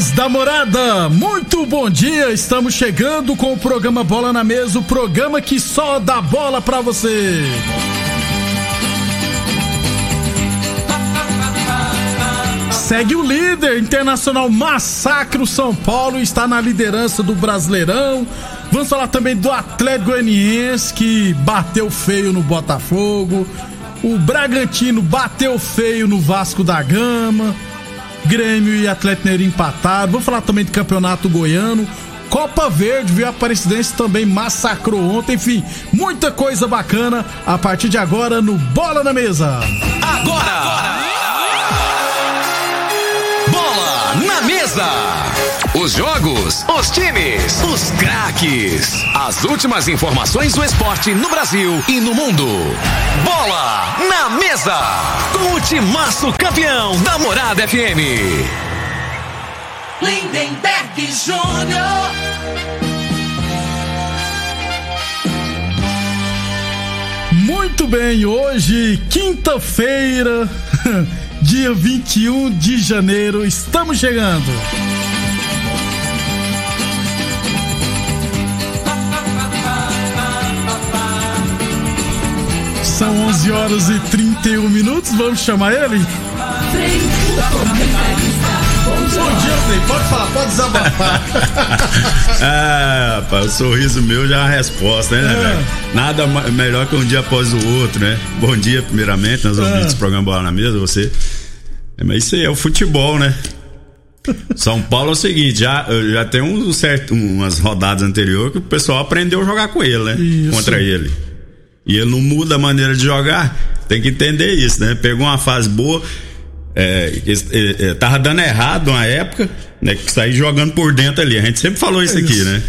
Amigos da morada, muito bom dia. Estamos chegando com o programa Bola na Mesa o programa que só dá bola pra você. Segue o líder internacional Massacre o São Paulo está na liderança do Brasileirão. Vamos falar também do Atlético Goianiense que bateu feio no Botafogo. O Bragantino bateu feio no Vasco da Gama. Grêmio e Atlético Mineiro empataram. Vamos falar também do Campeonato Goiano. Copa Verde, viu? A Aparecidense também massacrou ontem. Enfim, muita coisa bacana a partir de agora no Bola na Mesa. Agora! agora. Bola na Mesa! Os jogos, os times, os craques. As últimas informações do esporte no Brasil e no mundo. Bola na mesa. Com o timaço campeão da Morada FM. Lindenberg Júnior. Muito bem, hoje, quinta-feira, dia 21 de janeiro, estamos chegando. São 11 horas e 31 minutos, vamos chamar ele? Bom dia, Frei. Pode falar, pode desabafar. ah, rapaz, o sorriso meu já é uma resposta, né, É. velho? Nada melhor que um dia após o outro, né? Bom dia, primeiramente, nós É. ouvintes do programa Bola na Mesa, você. É, Mas isso aí é o futebol, né? São Paulo é o seguinte, já, já tem um certo, umas rodadas anteriores que o pessoal aprendeu a jogar com ele, né? Isso. Contra ele. E ele não muda a maneira de jogar. Tem que entender isso, né? Pegou uma fase boa. É, é, é, tava dando errado uma época, né? Que sair jogando por dentro ali. A gente sempre falou isso, aqui, Isso. né?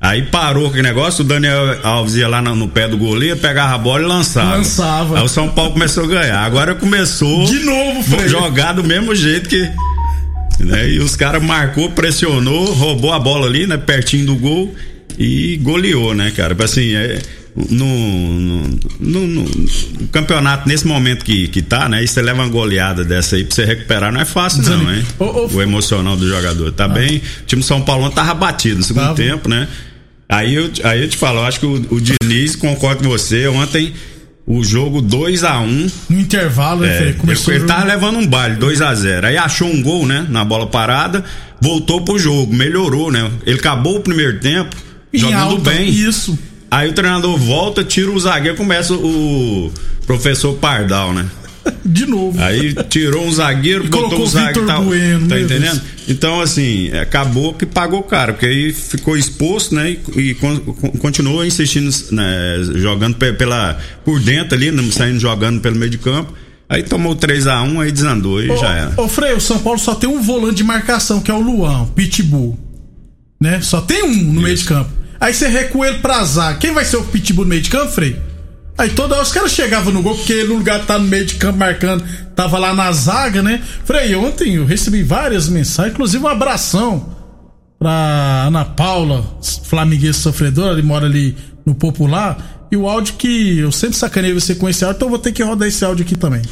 Aí parou aquele negócio, o Daniel Alves ia lá no, no pé do goleiro, pegava a bola e lançava. Lançava. Aí o São Paulo começou a ganhar. Agora começou. De novo, Frei. jogar do mesmo jeito que. Né? E os caras marcou, pressionou, roubou a bola ali, né? Pertinho do gol e goleou, né, cara? Assim, é, no, no, no- no campeonato, nesse momento que, que tá, né? E você leva uma goleada dessa aí pra você recuperar, não é fácil, não, hein? O emocional do jogador. Tá bem. O time São Paulo tava batido no segundo Tava. tempo, né? Aí eu, aí eu te falo, eu acho que o, o Diniz, concordo com você, ontem. O jogo 2 a 1 um, No intervalo, né, é, ele, Começou ele tava levando um baile, 2 a 0 Aí achou um gol, né? Na bola parada, voltou pro jogo, melhorou, né? Ele acabou o primeiro tempo, em jogando alta, bem. Isso. Aí o treinador volta, tira o zagueiro, começa o professor Pardal, né? De novo. Aí tirou um zagueiro, E botou o zagueiro. Tá, Bueno, tá meu entendendo? Deus. Então, assim, acabou que pagou caro, porque aí ficou exposto, né? E, e con- con- continuou insistindo, né, jogando pe- pela, por dentro ali, né, saindo jogando pelo meio de campo. Aí tomou 3 a 1 aí desandou e já era. Ô, ô Frei, o São Paulo só tem um volante de marcação, que é o Luan, o Pitbull. Né? Só tem um no meio de campo. Aí você recua ele pra zaga. Quem vai ser o Pitbull no meio de campo, Frei? Aí toda hora os caras chegavam no gol, porque ele, no lugar tá no meio de campo marcando, tava lá na zaga, né? Frei, ontem eu recebi várias mensagens, inclusive um abração pra Ana Paula, flamenguista sofredora, ele mora ali no Popular. E o áudio que eu sempre sacanei você com esse áudio, então eu vou ter que rodar esse áudio aqui também.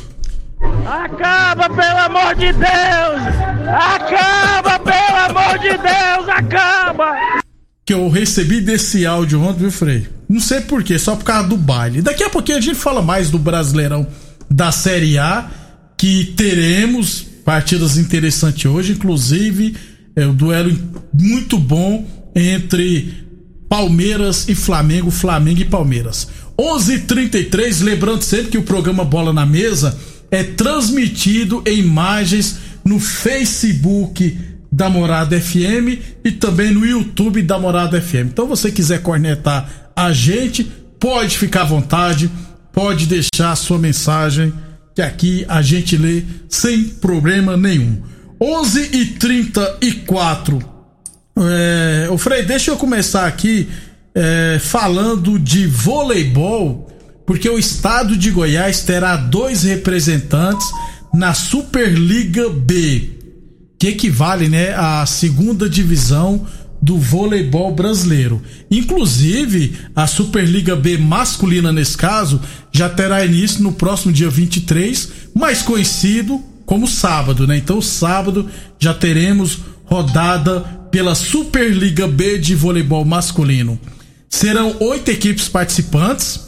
Acaba, pelo amor de Deus! Acaba, pelo amor de Deus! Acaba! Que eu recebi desse áudio ontem, viu, Frei? Não sei porquê, só por causa do baile. Daqui a pouquinho a gente fala mais do Brasileirão da Série A, que teremos partidas interessantes hoje, inclusive é um duelo muito bom entre Palmeiras e Flamengo, Flamengo e Palmeiras. 11:33, lembrando sempre que o programa Bola na Mesa é transmitido em imagens no Facebook da Morada FM e também no YouTube da Morada FM. Então, você quiser cornetar a gente, pode ficar à vontade, pode deixar a sua mensagem que aqui a gente lê sem problema nenhum. 11 e 34 é, o Frei, deixa eu começar aqui é, falando de voleibol, porque o estado de Goiás terá dois representantes na Superliga B, que equivale né, à segunda divisão do voleibol brasileiro. Inclusive, a Superliga B masculina, nesse caso, já terá início no próximo dia 23, mais conhecido como sábado, né? Então, sábado já teremos rodada pela Superliga B de voleibol masculino. Serão oito equipes participantes.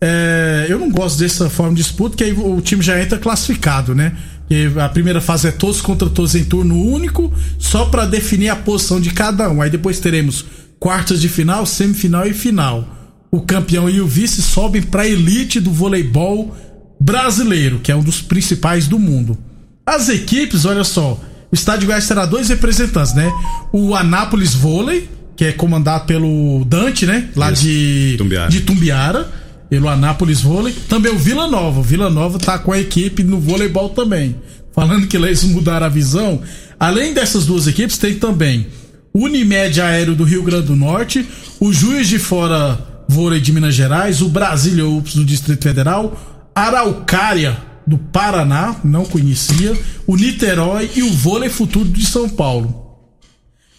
É, eu não gosto dessa forma de disputa, que aí o time já entra classificado, né? E a primeira fase é todos contra todos em turno único, só para definir a posição de cada um. Aí depois teremos quartas de final, semifinal e final. O campeão e o vice sobem para a elite do voleibol brasileiro, que é um dos principais do mundo. As equipes, olha só, o estádio Goiás terá dois representantes, né? O Anápolis Vôlei, que é comandado pelo Dante, né? Lá Isso. de Tumbiara. de Tumbiara pelo Anápolis Vôlei. Também o Vila Nova. O Vila Nova tá com a equipe no voleibol também. Falando que eles mudaram a visão. Além dessas duas equipes, tem também Unimed Aéreo do Rio Grande do Norte, o Juiz de Fora Vôlei de Minas Gerais, o Brasília Ups do Distrito Federal, Araucária do Paraná, não conhecia, o Niterói e o Vôlei Futuro de São Paulo.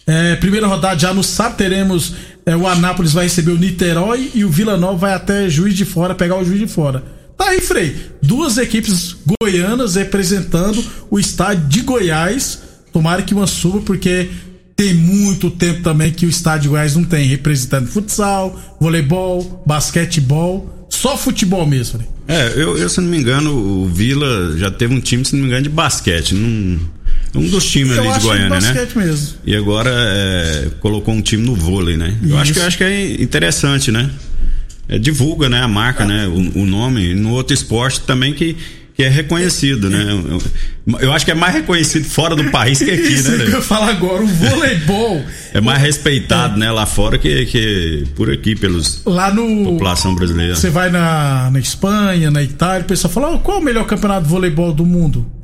É, primeira rodada já no sábado teremos é, o Anápolis vai receber o Niterói e o Vila Nova vai até Juiz de Fora pegar o Juiz de Fora. Tá aí, Frei. Duas equipes goianas representando o estádio de Goiás. Tomara que uma suba, porque tem muito tempo também que o estádio de Goiás não tem. Representando futsal, voleibol, basquetebol. Só futebol mesmo. É, eu, eu, se não me engano, o Vila já teve um time, se não me engano, de basquete. Não um dos times eu ali de Goiânia, né? Mesmo. E agora é, colocou um time no vôlei, né? Isso. Eu acho que eu acho que é interessante, né? É, divulga, né, a marca, ah. né, o, o, nome no outro esporte também que que é reconhecido, né? Eu, eu, acho que é mais reconhecido fora do país que aqui, Isso né? Que eu falo agora, o voleibol é mais respeitado, é. né, lá fora que, que por aqui pelos lá no população brasileira. Você vai na, na Espanha, na Itália, o pessoal fala: oh, "Qual é o melhor campeonato de voleibol do mundo?"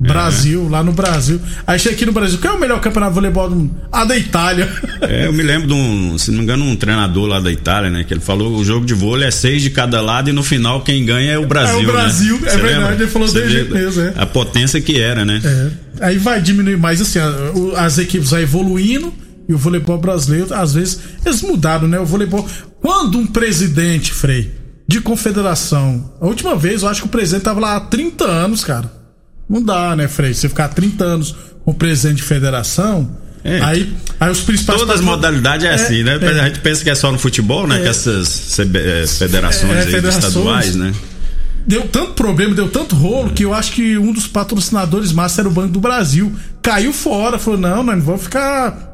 Brasil, é. lá no Brasil. Aí chega aqui no Brasil, qual é o melhor campeonato de voleibol do mundo? Ah, da Itália. É, eu me lembro de um, se não me engano, um treinador lá da Itália, né? Que ele falou o jogo de vôlei é seis de cada lado e no final quem ganha é o Brasil. É o Brasil, né? é Você verdade, lembra? ele falou dele jeito mesmo, é. A potência que era, né? É. Aí vai diminuir mais assim, as equipes vão evoluindo e o voleibol brasileiro, às vezes, eles mudaram, né? O voleibol. Quando um presidente, Frei, de confederação, a última vez eu acho que o presidente tava lá há 30 anos, cara. Não dá, né, Frei? Você ficar 30 anos com presidente de federação. É. Aí, aí os principais. Todas as modalidades é, é assim, né? É. A gente pensa que é só no futebol, né? É. Que essas é, federações, é, federações estaduais, né? Deu tanto problema, deu tanto rolo, que eu acho que um dos patrocinadores massa era o Banco do Brasil. Caiu fora, falou: não, nós não vamos ficar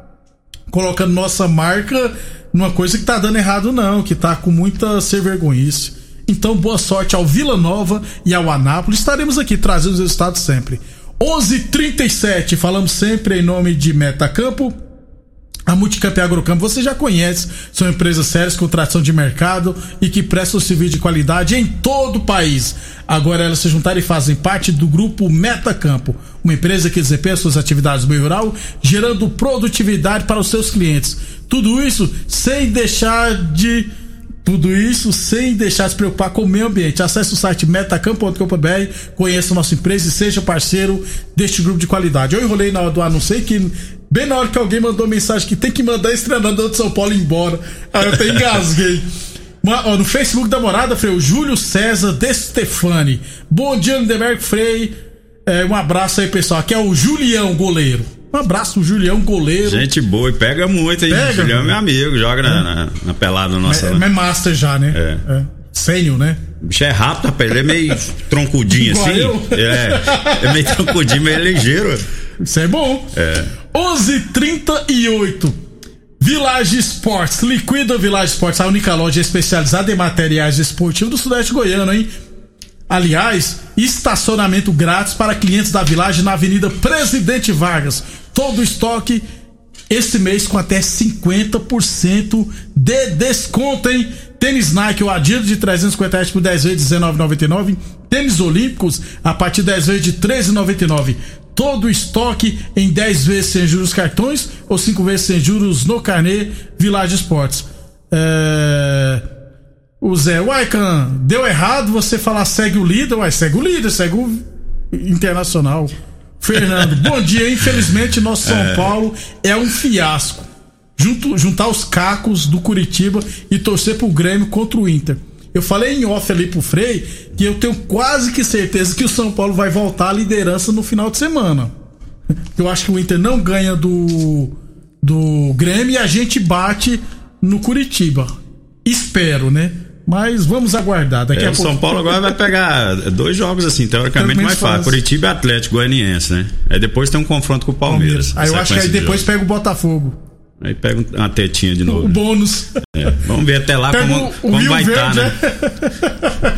colocando nossa marca numa coisa que tá dando errado, não, que tá com muita ser vergonhice. Então, boa sorte ao Vila Nova e ao Anápolis. Estaremos aqui trazendo os resultados sempre. 11:37 falamos sempre em nome de Metacampo. A Multicamp e Agrocampo você já conhece, são empresas sérias com tração de mercado e que prestam serviço de qualidade em todo o país. Agora elas se juntaram e fazem parte do grupo Metacampo, uma empresa que desempenha suas atividades no meio rural, gerando produtividade para os seus clientes. Tudo isso sem deixar de tudo isso sem deixar de se preocupar com o meio ambiente. Acesse o site metacampo.com.br, conheça nossa empresa e seja parceiro deste grupo de qualidade. Eu enrolei na hora do anúncio que bem na hora que alguém mandou mensagem que tem que mandar esse treinador de São Paulo embora. Aí eu até engasguei. no Facebook da morada, Frei, o Júlio César De Stefani. Bom dia, Lindenberg Frei. É, um abraço aí, pessoal. Aqui é o Julião, goleiro. Um abraço, Julião, goleiro. Gente boa e pega muito, hein? Pega, Julião é meu amigo, joga é. na, na, na, pelada nossa. É, é master já, né? É. é. Sênior, né? O bicho é rápido, rapaz. Ele é meio troncudinho assim. Eu. É, é meio troncudinho, meio ligeiro. Isso é bom. É. 11:38 Village Sports. Liquida Village Sports, a única loja especializada em materiais esportivos do Sudeste Goiano, hein? Aliás, estacionamento grátis para clientes da Village na Avenida Presidente Vargas todo o estoque esse mês com até 50% de desconto, hein? Tênis Nike ou Adidas de 350 reais por 10 vezes de 19,99. Tênis Olímpicos a partir de 10 vezes de 13,99. Todo o estoque em 10 vezes sem juros cartões ou 5 vezes sem juros no carnê Village Esportes. É... O Zé, uai, deu errado você falar segue o líder, uai, segue o líder, segue o Internacional. Fernando, bom dia. Infelizmente, nosso São é. Paulo é um fiasco. Junto, juntar os cacos do Curitiba e torcer pro Grêmio contra o Inter. Eu falei em off ali pro Frei que eu tenho quase que certeza que o São Paulo vai voltar à liderança no final de semana. Eu acho que o Inter não ganha do, do Grêmio e a gente bate no Curitiba. Espero, né? Mas vamos aguardar. Daqui é, a o pouco... São Paulo agora vai pegar dois jogos assim, teoricamente mais fácil. Curitiba e Atlético Goianiense, né? Aí depois tem um confronto com o Palmeiras. Aí eu acho que aí depois de pega o Botafogo. Aí pega uma tetinha de novo. O bônus. É, vamos ver até lá pega como, como vai estar, tá, né?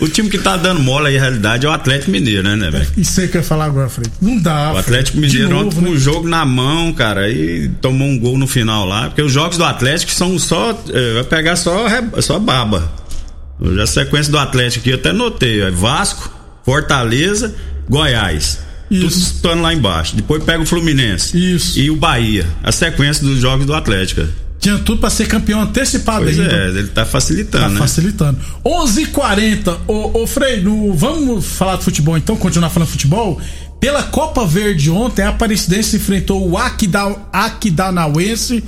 É. O time que tá dando mola aí, na realidade, é o Atlético Mineiro, né, né, velho? Isso aí que eu ia falar agora, Fred. Não dá. O Atlético Mineiro ontem com né? o jogo na mão, cara, e tomou um gol no final lá. Porque os jogos do Atlético são só. É, vai pegar só, só baba. Já a sequência do Atlético aqui eu até notei: é Vasco, Fortaleza, Goiás. Isso. Tudo estando lá embaixo. Depois pega o Fluminense. Isso. E o Bahia. A sequência dos jogos do Atlético. Tinha tudo para ser campeão antecipado pois ainda. É, ele tá facilitando, tá né? facilitando. 11:40. Ô, ô Frei, no, vamos falar de futebol então, continuar falando de futebol. Pela Copa Verde ontem, a Aparecidense enfrentou o Aquidauanense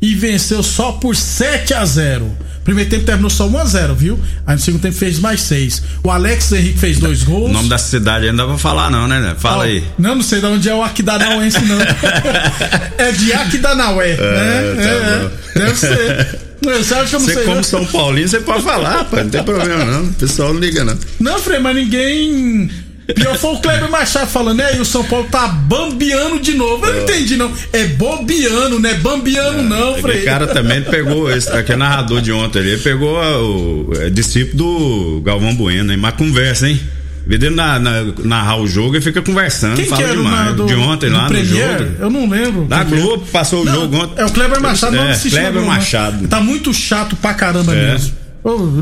e venceu só por 7 a 0. Primeiro tempo terminou só 1x0, viu? Aí no segundo tempo fez mais 6. O Alex Henrique fez dois gols. O nome da cidade ainda não dá pra falar, não, né? Fala oh, aí. Não, não sei de onde é o Aquidauanense, não. é de Aquidauanaué, é, né? Tá é, é, deve ser. Você acha que eu não você como São Paulino, você pode falar, rapaz. Não tem problema, não. O pessoal não liga, não. Não, Frei, mas ninguém Pior foi o Kleber Machado falando, né? E o São Paulo tá bambiando de novo. Eu não entendi, não. É bobiano, não é bambiano, é, não, Frei. O cara também pegou, esse aqui é narrador de ontem ali, ele pegou o é, discípulo do Galvão Bueno, hein? Mas conversa, hein? Vê na, na, narrar o jogo e fica conversando, Quem fala que demais. Do, de ontem lá no jogo. Eu não lembro. Da Globo passou não, o jogo ontem. É o Kleber Machado, é, não assisti. Kleber não, Machado. Tá muito chato pra caramba é. mesmo.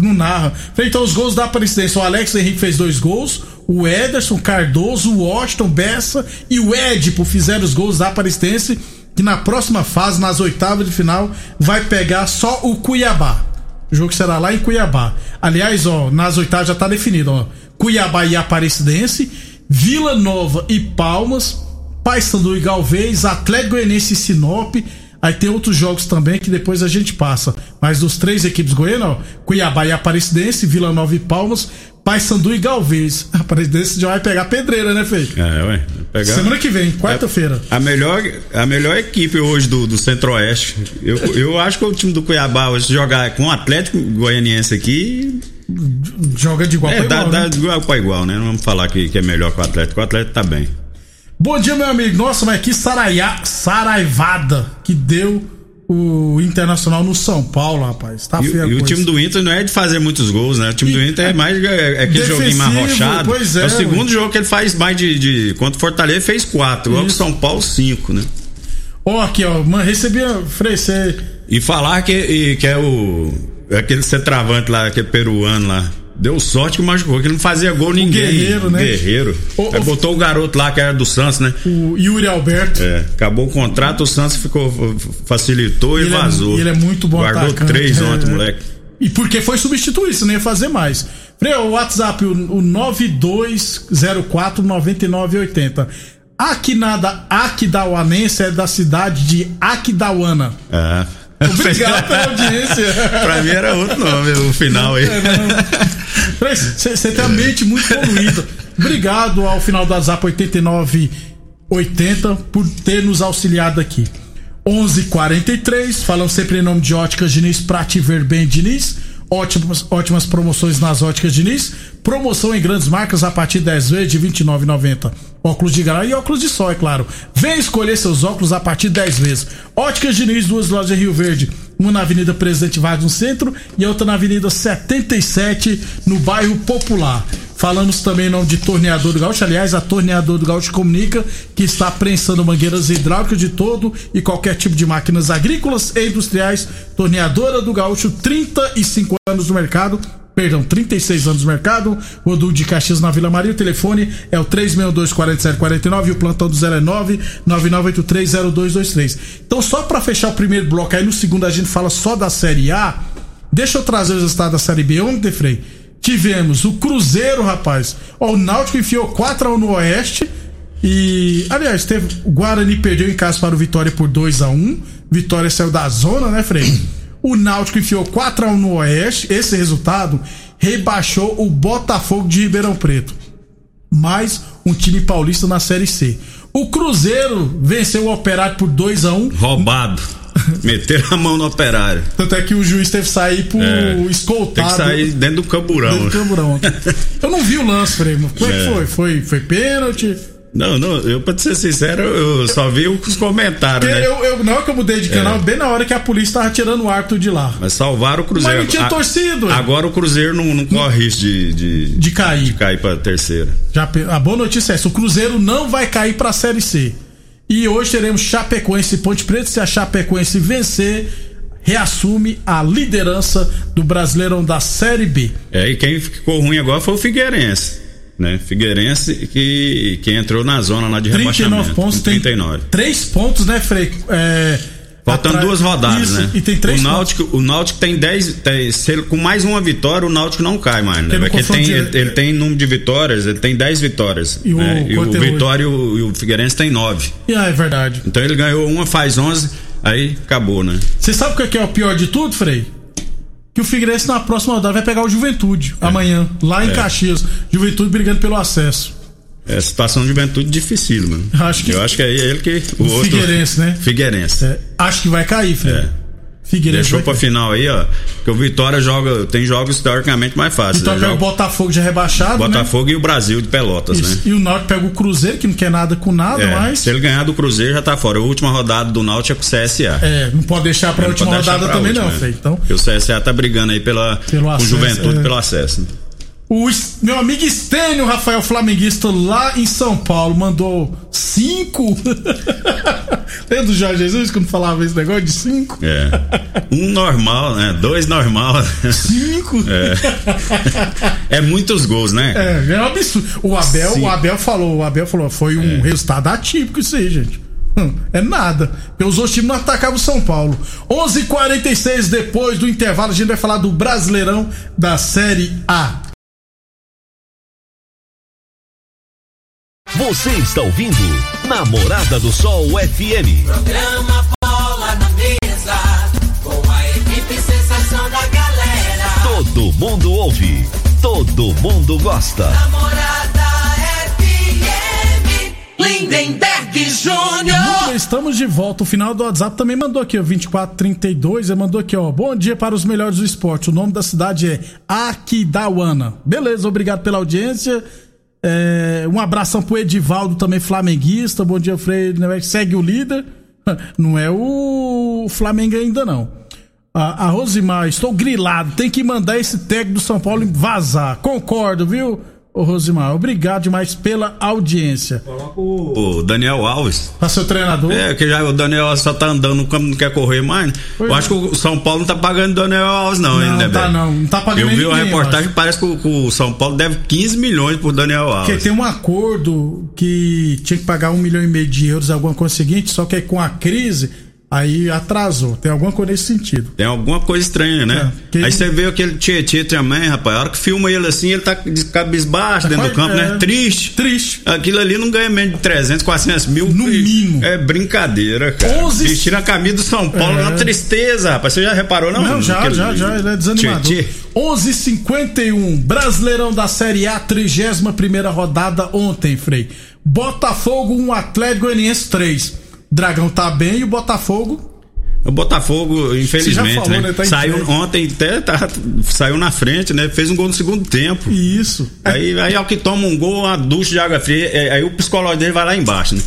Não narra. Então os gols da presidência. O Alex Henrique fez dois gols o Ederson, Cardoso, o Washington, Bessa e o Edipo fizeram os gols da Aparecidense, que na próxima fase, nas oitavas de final, vai pegar só o Cuiabá. O jogo será lá em Cuiabá. Aliás, ó, nas oitavas já tá definido, ó. Cuiabá e Aparecidense, Vila Nova e Palmas, Paysandu e Galvez, Atlético Goianiense e Sinop. Aí tem outros jogos também que depois a gente passa. Mas dos três equipes goianas, ó, Cuiabá e Aparecidense, Vila Nova e Palmas, Paysandu e Galvez. A Aparecidense já vai pegar pedreira, né, Fei? É, ué. Pegar... Semana que vem, quarta-feira. É a melhor, a melhor equipe hoje do, do Centro-Oeste. Eu, eu acho que o time do Cuiabá hoje jogar com o Atlético Goianiense aqui. Joga de igual é, para igual. Dá, né? de igual para igual, né? Não vamos falar que, que é melhor que o Atlético. O Atlético tá bem. Bom dia, meu amigo. Nossa, mas que saraiá, saraivada que deu o Internacional no São Paulo, rapaz. Tá e, feio e o time do Inter não é de fazer muitos gols, né? O time e, do Inter é mais é, é aquele joguinho mais rochado. Pois é, é o segundo jogo que ele faz mais de. de quanto Fortaleza fez quatro, que São Paulo, cinco, né? Ó, oh, aqui, ó, mano, recebi a você... E falar que, e, que é o. Aquele centravante lá, aquele peruano lá. Deu sorte que machucou, que não fazia gol ninguém. Guerreiro, né? Guerreiro. O, Aí botou o garoto lá que era do Santos, né? O Yuri Alberto. É, acabou o contrato, o Santos ficou facilitou e, e é vazou. É, ele é muito bom Guardou atacante, três é, ontem, moleque. E porque foi substituir, nem ia fazer mais. Frei, o WhatsApp, o, o 92049980. Aquinada Aquidauanense é da cidade de Aquidauana. É. Obrigado pela audiência. pra mim era outro nome, o final aí. Você tem a mente muito poluída. Obrigado ao final da Zap 8980 por ter nos auxiliado aqui. 11:43 falamos sempre em nome de Óticas Diniz, pra te ver bem, Diniz. Ótimas, ótimas promoções nas óticas Diniz. Promoção em grandes marcas a partir de 10 vezes de R$ 29,90. Óculos de grau e óculos de sol, é claro. Vem escolher seus óculos a partir de 10 vezes. Óticas Diniz, duas lojas em Rio Verde. Uma na Avenida Presidente Vargas no centro e outra na Avenida 77 no bairro Popular. Falamos também em nome de Torneador do Gaúcho. Aliás, a Torneador do Gaúcho comunica que está prensando mangueiras hidráulicas de todo e qualquer tipo de máquinas agrícolas e industriais. Torneadora do Gaúcho, 35 anos no mercado. Perdão, 36 anos no mercado. Rodul de Caxias na Vila Maria. O telefone é o 362-4749 e o plantão do 0 é 999830223. Então, só para fechar o primeiro bloco, aí no segundo a gente fala só da Série A. Deixa eu trazer os resultados da Série B. Ontem, Frei, tivemos o Cruzeiro, rapaz. Ó, o Náutico enfiou 4x1 no Oeste. E, aliás, teve, o Guarani perdeu em casa para o Vitória por 2 a 1 Vitória saiu da zona, né, Frei? O Náutico enfiou 4x1 no Oeste. Esse resultado rebaixou o Botafogo de Ribeirão Preto. Mais um time paulista na Série C. O Cruzeiro venceu o Operário por 2 a 1 Roubado. Meteram a mão no operário. Tanto é que o juiz teve que sair por É. escoltado. Tem que sair dentro do camburão. dentro do camburão. Eu não vi o lance, Frei. Como é que É. foi? Foi, foi pênalti? Não, não, eu pra ser sincero, eu só vi os comentários, Porque né? eu, eu, na hora que eu mudei de canal, bem na hora que a polícia tava tirando o árbitro de lá. Mas salvaram o Cruzeiro. Mas não tinha torcido? Agora o Cruzeiro não, não corre risco de, de, De cair. de cair pra terceira. Já, a boa notícia é essa: o Cruzeiro não vai cair pra Série C. E hoje teremos Chapecoense e Ponte Preta. Se a Chapecoense vencer, reassume a liderança do Brasileirão da Série B. É, e quem ficou ruim agora foi o Figueirense. Né? Figueirense que, que entrou na zona lá de 39 rebaixamento. pontos, com tem 39. 3 pontos, né, Frei? É, Faltando duas rodadas, Isso, né? E tem 3 o Náutico, o Náutico tem 10. Tem, se ele- com mais uma vitória, o Náutico não cai mais, né? Porque confronto tem, ele, ele tem número de vitórias, ele tem 10 vitórias. E o né? e o é? Vitória e o, o Figueirense tem 9. E, ah, é verdade. Então ele ganhou uma, faz 11, aí acabou, né? Você sabe o que é que é o pior de tudo, Frei? Que o Figueirense na próxima rodada vai pegar o Juventude amanhã, lá em É. Caxias. Juventude brigando pelo acesso. É situação de juventude difícil, mano. Acho que- Eu acho que é ele que. O, O outro, Figueirense, né? Figueirense. É, acho que vai cair, Frei. É. Figueirense Deixou pra cair. final aí, ó. Que o Vitória joga. Tem jogos teoricamente mais fáceis. Então né? pega o Botafogo já rebaixado, Botafogo e o Brasil de Pelotas, né? Isso. né? E o Náutico pega o Cruzeiro, que não quer nada com nada, É, mas... Se ele ganhar do Cruzeiro, já tá fora. A última rodada do Náutico é com o CSA. É, não pode deixar pra Não última rodada pra também última, não, né? Frei. Então, Porque o CSA tá brigando aí pela, Pelo com acesso, juventude é. pelo acesso. né? O meu amigo Estênio Rafael Flamenguista lá em São Paulo mandou cinco. Lembra do Jorge Jesus quando falava esse negócio de cinco? É. Um normal, né? Dois normal. Cinco? É muitos gols, né? É, é um absurdo. O Abel, Sim. o Abel falou, o Abel falou, foi um resultado atípico isso aí, gente. Hum, É nada. Porque os outros times não atacavam o São Paulo. 11:46 h 46 depois do intervalo, a gente vai falar do Brasileirão da Série A. Você está ouvindo Namorada do Sol FM. Programa Bola na Mesa, com a equipe sensação da galera. Todo mundo ouve, todo mundo gosta. Namorada FM, Lindenberg Júnior. Estamos de volta. O final do WhatsApp também mandou aqui, ó, 2432. Ele mandou aqui, ó. Bom dia para os melhores do esporte. O nome da cidade é Aquidauana. Beleza, obrigado pela audiência. É, um abração pro Edivaldo, também flamenguista. Bom dia, Freire. Segue o líder. Não é o Flamengo ainda, não. A, a Rosimar, estou grilado. Tem que mandar esse técnico do São Paulo vazar. Concordo, viu, ô Rosimar? Obrigado demais pela audiência. O Daniel Alves. Pra seu treinador. É, que já o Daniel Alves só tá andando no campo, não quer correr mais. né? Pois eu é. acho que o São Paulo não tá pagando o Daniel Alves, não, Não, ainda, tá velho. não. Não tá pagando Eu vi ninguém, uma reportagem que parece que o, que o São Paulo deve 15 milhões pro Daniel Porque Alves. tem um acordo que tinha que pagar um milhão e meio de euros, alguma coisa seguinte, só que aí com a crise, aí atrasou. Tem alguma coisa nesse sentido. Tem alguma coisa estranha, né? É, que- Aí você vê aquele Tietê também, rapaz. A hora que filma ele assim, ele tá de cabisbaixo dentro do campo, né? é. Triste. Triste. Aquilo ali não ganha menos de 300, 400 mil. No mínimo. É brincadeira, cara. 11 Vestindo a camisa do São Paulo, É. uma tristeza, rapaz. Você já reparou, não? Não, já, já, já, ele é desanimador. Tietê. 11:51 Brasileirão da Série A, 31 primeira rodada ontem, Frei. Botafogo 1, Atlético Goianiense 3. Dragão tá bem e o Botafogo O Botafogo, infelizmente, falou, né? né? Tá saiu frente. ontem, até tá- saiu na frente, né? Fez um gol no segundo tempo. Isso. Aí, aí ao que toma um gol, uma ducha de água fria, é, aí o psicológico dele vai lá embaixo, né?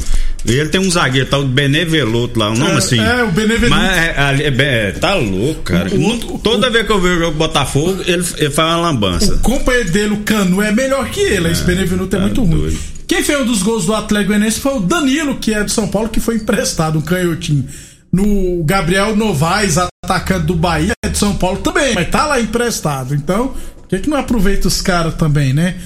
Ele tem um zagueiro, tal, Beneveloto lá, o nome É, assim. é, o Benevenuto. Mas é, é, é, tá louco, cara. O- o- Toda vez que eu vejo o jogo Botafogo, ele, ele faz uma lambança. O companheiro dele, o Canu, é melhor que ele. Esse Benevenuto é tá muito ruim. Quem fez um dos gols do Atlético Goianiense foi o Danilo, que é de São Paulo, que foi emprestado, um canhotinho. No Gabriel Novaes, atacante do Bahia, é de São Paulo também, mas tá lá emprestado. Então, por que, que não aproveita os caras também, né?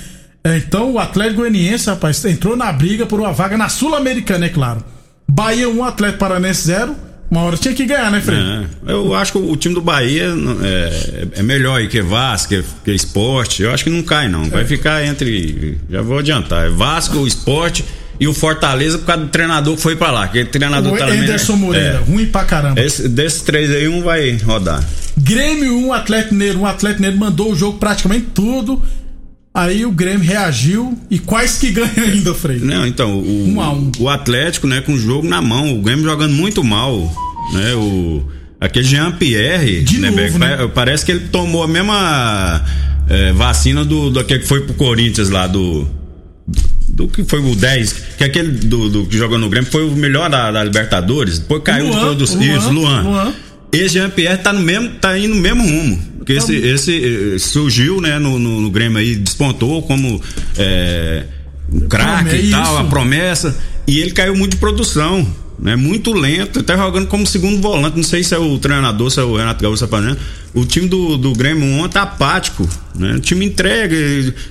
É, Então, o Atlético Goianiense, rapaz, entrou na briga por uma vaga na Sul-Americana, é claro. Bahia 1, Atlético Paranense 0. Uma hora tinha que ganhar, né, Fred? É, eu acho que o time do Bahia é, é melhor aí que Vasco, que, que Esporte. Eu acho que não cai, não. É. Vai ficar entre. Já vou adiantar. É Vasco, o Esporte e o Fortaleza por causa do treinador que foi pra lá. Aquele treinador O tá lá, né? Anderson Moreira, ruim pra caramba. Esse- desses três aí, um vai rodar. Grêmio 1, Atlético Mineiro 1, Atlético Mineiro mandou o jogo praticamente tudo. Aí o Grêmio reagiu e quase que ganha ainda, Frei. Não, então, o, Um um. o Atlético, né, com o jogo na mão, o Grêmio jogando muito mal, né, o aquele Jean Pierre, De né, novo, né? pa- parece que ele tomou a mesma é, vacina do daquele que foi pro Corinthians lá do do que foi o 10, que aquele do, do que jogou no Grêmio foi o melhor da, da Libertadores, depois caiu Luan, de produção. Luan, Luan. Luan. Esse Jean Pierre tá no mesmo, tá indo no mesmo rumo. Porque esse, esse eh, surgiu, né, no, no, no Grêmio aí, despontou como é, um craque e tal, a promessa. E ele caiu muito de produção. Né, muito lento, até jogando como segundo volante. Não sei se é o treinador, se é o Renato Gaúcho tá fazendo. O time do, do Grêmio ontem apático. Né? O time entrega,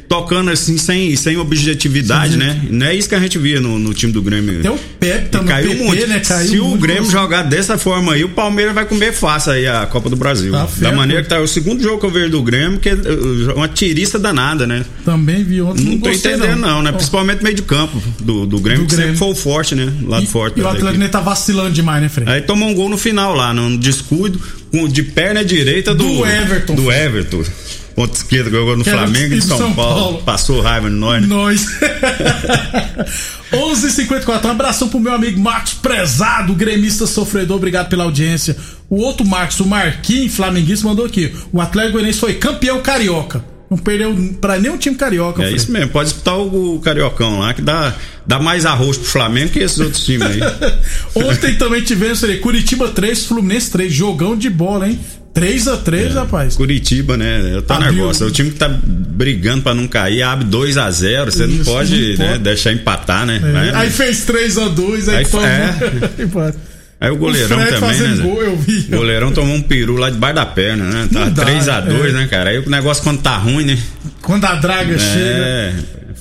tocando assim, sem, sem objetividade, né? Não é isso que a gente via no, no time do Grêmio. Tem o Pepe, tá caiu muito. né? Caiu Se o muito Grêmio com- jogar dessa forma aí, o Palmeiras vai comer fácil aí a Copa do Brasil. Tá da maneira que tá. O segundo jogo que eu vejo do Grêmio, que é uh, uma tirista danada, né? Também vi ontem. Não, tô gostei, entendendo, não, né? Ó, Principalmente meio de campo do, do Grêmio, Do que Grêmio. sempre foi o forte, né? Lado E, forte. e o Atlético tá vacilando demais, né, Frei? Aí tomou um gol no final lá, num descuido, com, de perna direita do, Do Everton. Do Everton. Ponto esquerdo, jogou no Que Flamengo e São, São Paulo. Paulo. Passou raiva no nós. né? Nós. 11:54. Um abração pro meu amigo Marcos Prezado, gremista sofredor. Obrigado pela audiência. O outro Marcos, o Marquinhos, flamenguista, mandou aqui. O Atlético Goianiense foi campeão carioca. Não perdeu pra nenhum time carioca. É Frei. isso mesmo, pode disputar o, o Cariocão lá, que dá, dá mais arroz pro Flamengo que esses outros times aí. Ontem também tivemos Frei, Curitiba 3, Fluminense 3. Jogão de bola, hein? 3x3, rapaz. Curitiba, né? É tal Abriu. negócio. É o time que tá brigando pra não cair, abre 2 a 0 Você não pode, não né, pode. deixar empatar, né? É, né? Aí fez 3x2, aí, Aí tomou. é. Aí o goleirão o também, né? Gol, eu vi. O goleirão tomou um peru lá debaixo da perna, né? Tá Não dá, 3x2, é. né, cara? Aí o negócio quando tá ruim, né? Quando a draga chega. É.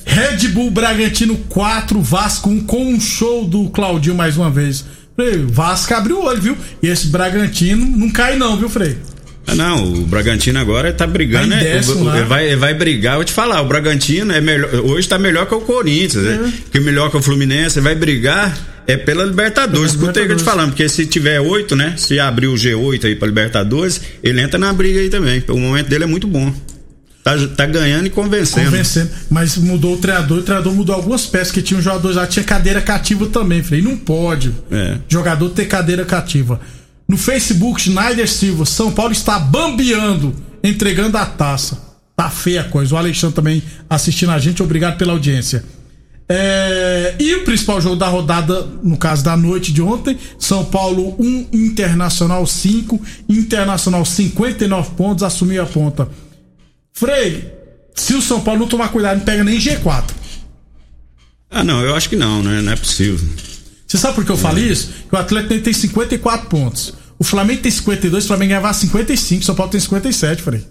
Red Bull Bragantino 4, Vasco 1 com um show do Claudinho mais uma vez. Frei, Vasco abriu o olho, viu? E esse Bragantino não cai não, viu, Frei? Ah, não, o Bragantino agora tá brigando, Tá né? décimo O-. Ele vai, ele vai brigar, eu vou te falar, o Bragantino é melhor, hoje tá melhor que o Corinthians, É. né? Que melhor que o Fluminense, vai brigar é pela Libertadores. Pela Escutei o que eu te falando, porque se tiver oito, né? Se abrir o G8 aí pra Libertadores, ele entra na briga aí também. O momento dele é muito bom. Tá, tá ganhando e convencendo. Convencendo. Mas mudou o treinador, o treinador mudou algumas peças que tinham jogadores lá, tinha cadeira cativa também, Frei. Não pode É. jogador ter cadeira cativa. No Facebook, Schneider Silva, São Paulo está bambeando, entregando a taça. Tá feia a coisa. O Alexandre também assistindo a gente, obrigado pela audiência. É, E o principal jogo da rodada, no caso da noite de ontem, São Paulo 1, Internacional 5, Internacional 59 pontos, assumiu a ponta. Frei, se o São Paulo não tomar cuidado, não pega nem G4. Ah, não, eu acho que não, né? Não é possível. Você sabe por que eu falo isso? Que o Atlético tem 54 pontos. O Flamengo tem 52, o Flamengo levar 55, o São Paulo tem 57, Frei.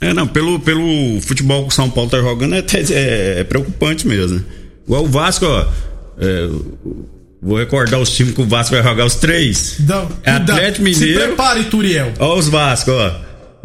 É, não, pelo, pelo futebol que o São Paulo tá jogando é, é- é preocupante mesmo. Igual o Vasco, ó. é, vou recordar os times que o Vasco vai jogar, os três. Dá- É dá- Atlético Se Mineiro. prepare, Turiel. Ó, os Vasco, ó.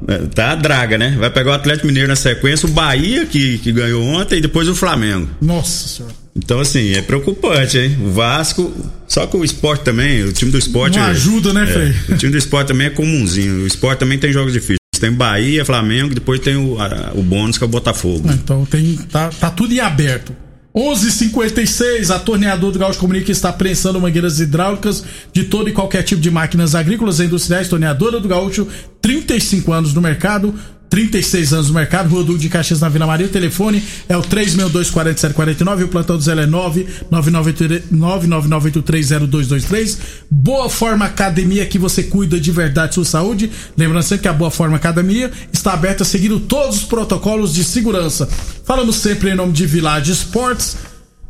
É, Tá a draga, né? Vai pegar o Atlético Mineiro na sequência, o Bahia, que, que ganhou ontem, e depois o Flamengo. Nossa senhora. Então, assim, é preocupante, hein? O Vasco. Só que o esporte também, o time do esporte. Não é- ajuda, né, é, Frei? o time do esporte também é comunzinho. O esporte também tem jogos difíceis. Tem Bahia, Flamengo, depois tem o, a- o bônus que é o Botafogo. Então tem, tá, tá tudo em aberto. 11:56 a torneadora do Gaúcho comunica está prensando mangueiras hidráulicas de todo e qualquer tipo de máquinas agrícolas e industriais. Torneadora do Gaúcho, 35 anos no mercado. 36 anos no mercado, Rua Duque de Caxias na Vila Maria. O telefone é o 362-4749 e o plantão do Zé é 999830223. Boa Forma Academia, que você cuida de verdade sua saúde. Lembrando sempre que a Boa Forma Academia está aberta seguindo todos os protocolos de segurança. Falamos sempre em nome de Village Esportes.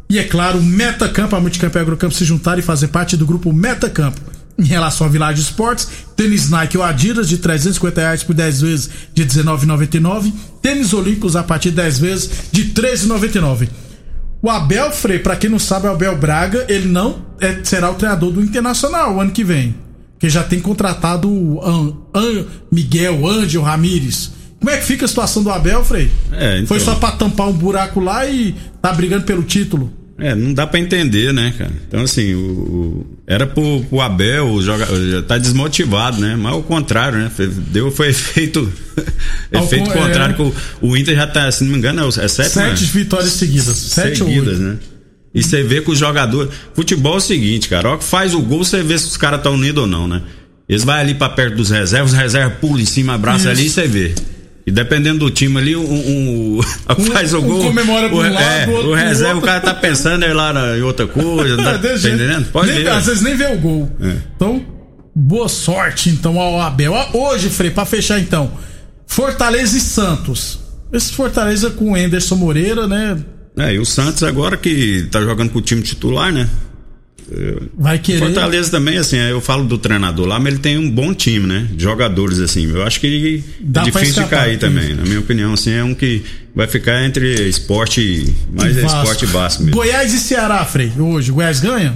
E é claro, Metacampo, a Multicampo e Agrocampo se juntar e fazer parte do grupo Metacampo. Em relação a Village Esportes, tênis Nike ou Adidas de 350 reais por 10 vezes de 19,99. Tênis Olímpicos a partir de 10 vezes de 13,99. O Abel Frei, pra quem não sabe, o Abel Braga, ele não é- será o treinador do Internacional o ano que vem. Que já tem contratado o An- An- Miguel Ângel Ramírez. Como é que fica a situação do Abel, Frei? É, então. Foi só pra tampar um buraco lá e tá brigando pelo título. É, não dá pra entender, né, cara? Então, assim, o, o- era pro, pro Abel o joga, já tá desmotivado, né? Mas o contrário, né? Deu, foi efeito, efeito con- contrário, é. o, o Inter já tá, se não me engano, é, o- é sete, Sete né? vitórias seguidas. Sete ou seguidas, oito. né? E você vê que os jogadores. Futebol é o seguinte, cara. Hora que faz o gol, você vê se os caras estão unidos ou não, né? Eles vão ali pra perto dos reservas, os reservas pulam em cima, abraça Isso. ali e você vê. E dependendo do time ali, um, um, Um- faz o um gol. comemora o, lado, é, o outro o reserva, o cara tá pensando aí lá na- em outra coisa. Tá, tá entendendo? Pode Nem- ver. Às vezes nem vê o gol. É. Então, boa sorte então ao Abel. Ah, Hoje, Frei, pra fechar então, Fortaleza e Santos. Esse Fortaleza com o Enderson Moreira, né? É, e o Santos agora que tá jogando pro time titular, né? Vai querer. Fortaleza também, assim, eu falo do treinador lá, mas ele tem um bom time, né? De jogadores, assim. Eu acho que Dá é difícil de cair isso. também. Na minha opinião, assim, é um que vai ficar entre esporte, mais é Vasco. esporte básico mesmo. Goiás e Ceará, Frei, hoje. O Goiás ganha?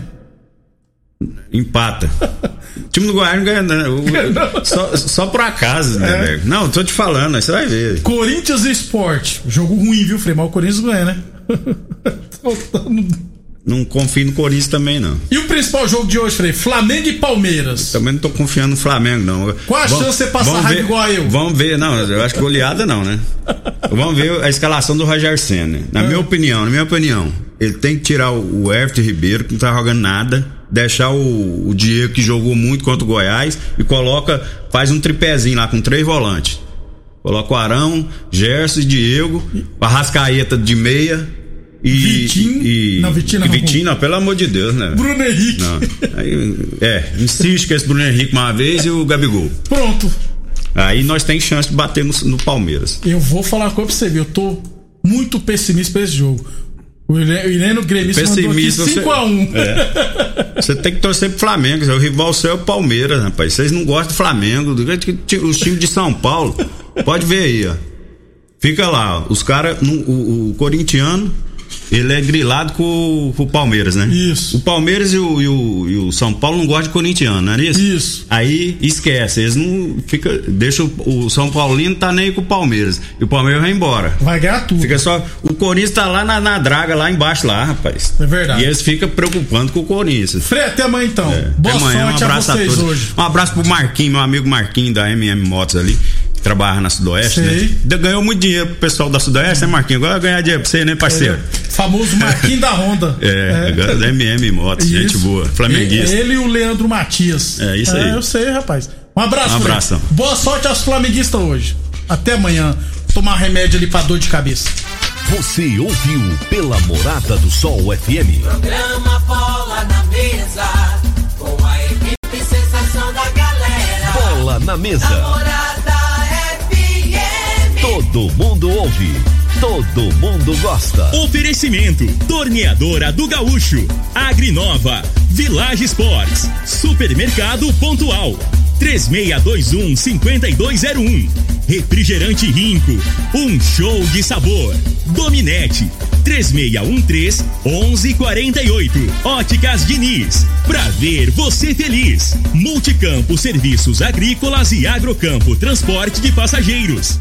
Empata. O time do Goiás não ganha, né? O- Só, só por acaso, É. né, velho? Não, tô te falando, aí você vai ver. Corinthians e Sport. Jogo ruim, viu, Frei? Mas o Corinthians ganha, né? Não confio no Corinthians também, não. e o principal jogo de hoje, Frei? Flamengo e Palmeiras. Também não tô confiando no Flamengo, não. Qual a chance de você passar raiva igual eu? Vamos ver, não, eu acho que goleada não, né? vamos ver a escalação do Roger Senna. Na É. minha opinião, na minha opinião, ele tem que tirar o o Everton Ribeiro, que não tá jogando nada, deixar o, o Diego, que jogou muito contra o Goiás, e coloca, faz um tripézinho lá com três volantes. Coloca o Arão, Gerson e Diego, o Arrascaeta de meia. E, Vitinho? e, Não, Vitinho não. e pelo amor de Deus, né? Bruno Henrique. Não. Aí, é, insiste com esse Bruno Henrique uma vez e o Gabigol. Pronto. Aí nós tem chance de bater no, no Palmeiras. Eu vou falar pra você ver. Eu tô muito pessimista pra esse jogo. O Irene- o Irene Gremista Pessimista, mandou aqui 5x1. É. Você tem que torcer pro Flamengo. O rival seu é o Palmeiras, rapaz. Vocês não gostam do Flamengo, que os times de São Paulo. Pode ver aí, ó. Fica lá, ó. os caras, o, o corintiano, ele é grilado com, o- com o Palmeiras, né? Isso. O Palmeiras e o, e o- e o São Paulo não gostam de corintiano, não é isso? Isso. Aí esquece, eles não fica, deixa o, o São Paulino tá nem com o Palmeiras e o Palmeiras vai embora. Vai ganhar tudo. Fica só. O Corinthians tá lá na, na draga, lá embaixo, lá, rapaz. É verdade. E eles ficam preocupando com o Corinthians. Frei, até amanhã então. É. Boa Até amanhã, sorte a vocês todos. hoje. Um abraço pro Marquinho, meu amigo Marquinho da MM Motos ali. Trabalha na Sudoeste, Sei. né? Ganhou muito dinheiro pro pessoal da Sudoeste, né, Marquinho? Agora vai ganhar dinheiro pra você, né, parceiro? Famoso Marquinhos da Honda. É, agora da MM Motos, gente boa. Flamenguista. Ele e o Leandro Matias. É, isso aí. eu sei, rapaz. Um abraço, Um Frei. abração. Boa sorte aos flamenguistas hoje. Até amanhã. Tomar remédio ali pra dor de cabeça. Você ouviu pela Morada do Sol FM. Programa Bola na Mesa, com a equipe sensação da galera. Bola na mesa. Todo mundo ouve. Todo mundo gosta. Oferecimento: Torneadora do Gaúcho, Agrinova, Village Sports, Supermercado Pontual, 3621 5201. Refrigerante Rinco, um show de sabor. Dominete, 3613 1148. Óticas Diniz, pra ver você feliz. Multicampo Serviços Agrícolas e Agrocampo Transporte de Passageiros.